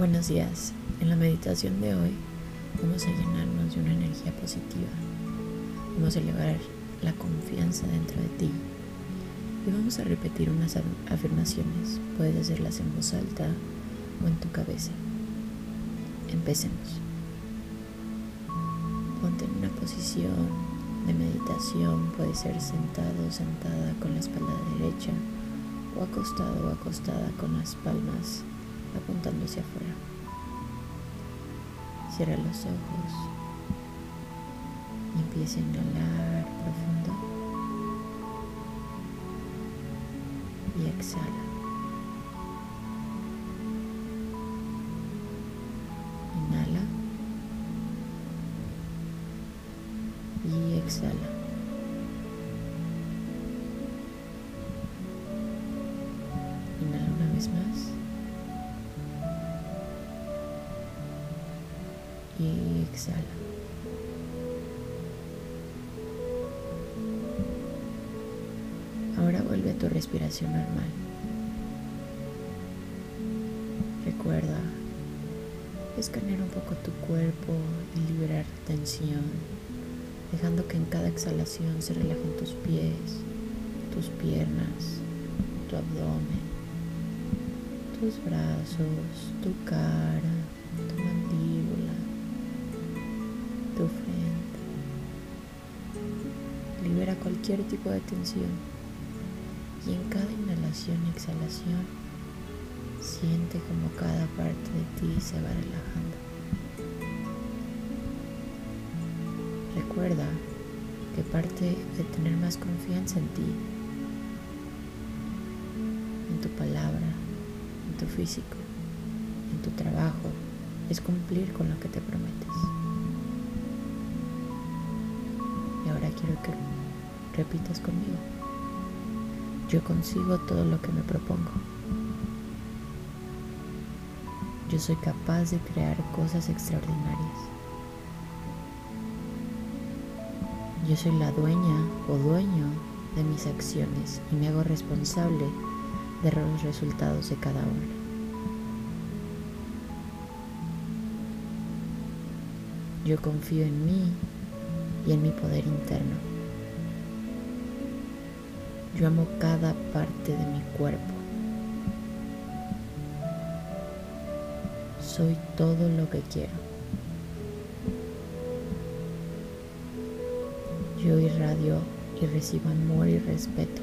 Buenos días. En la meditación de hoy vamos a llenarnos de una energía positiva. Vamos a elevar la confianza dentro de ti. Y vamos a repetir unas afirmaciones. Puedes hacerlas en voz alta o en tu cabeza. Empecemos. Ponte en una posición de meditación. Puede ser sentado sentada con la espalda derecha o acostado o acostada con las palmas apuntando hacia afuera. Cierra los ojos y empieza a inhalar profundo y exhala. Inhala y exhala. Inhala una vez más. Y exhala. Ahora vuelve a tu respiración normal. Recuerda escanear un poco tu cuerpo y liberar tensión, dejando que en cada exhalación se relajen tus pies, tus piernas, tu abdomen, tus brazos, tu cara, tu mandíbula, cualquier tipo de tensión y en cada inhalación y exhalación siente como cada parte de ti se va relajando. Recuerda que parte de tener más confianza en ti, en tu palabra, en tu físico, en tu trabajo, es cumplir con lo que te prometes. ahora quiero que repitas conmigo. Yo consigo todo lo que me propongo. Yo soy capaz de crear cosas extraordinarias. Yo soy la dueña o dueño de mis acciones y me hago responsable de los resultados de cada una. Yo confío en mí y en mi poder interno. Yo amo cada parte de mi cuerpo. Soy todo lo que quiero. Yo irradio y recibo amor y respeto.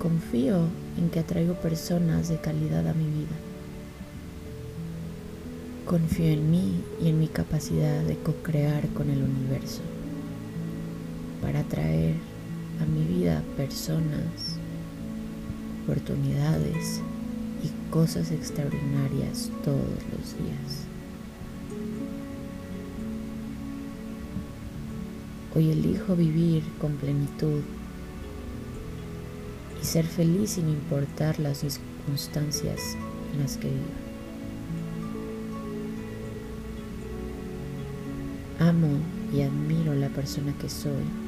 Confío en que atraigo personas de calidad a mi vida. Confío en mí y en mi capacidad de co-crear con el universo para atraer a mi vida personas, oportunidades y cosas extraordinarias todos los días. Hoy elijo vivir con plenitud y ser feliz sin importar las circunstancias en las que vivo. Amo y admiro la persona que soy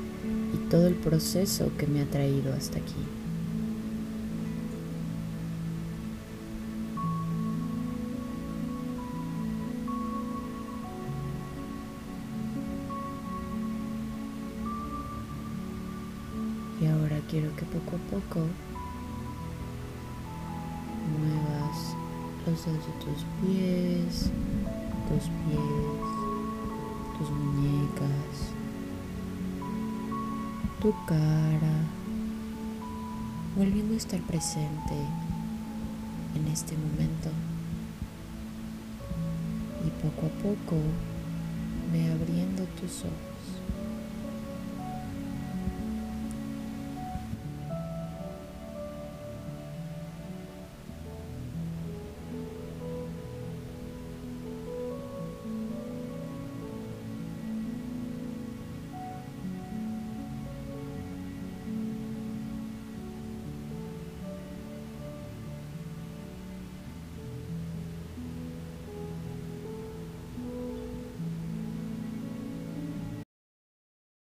y todo el proceso que me ha traído hasta aquí. Y ahora quiero que poco a poco muevas los dedos de tus pies, tus pies, tus muñecas, tu cara, volviendo a estar presente en este momento. Y poco a poco ve abriendo tus ojos.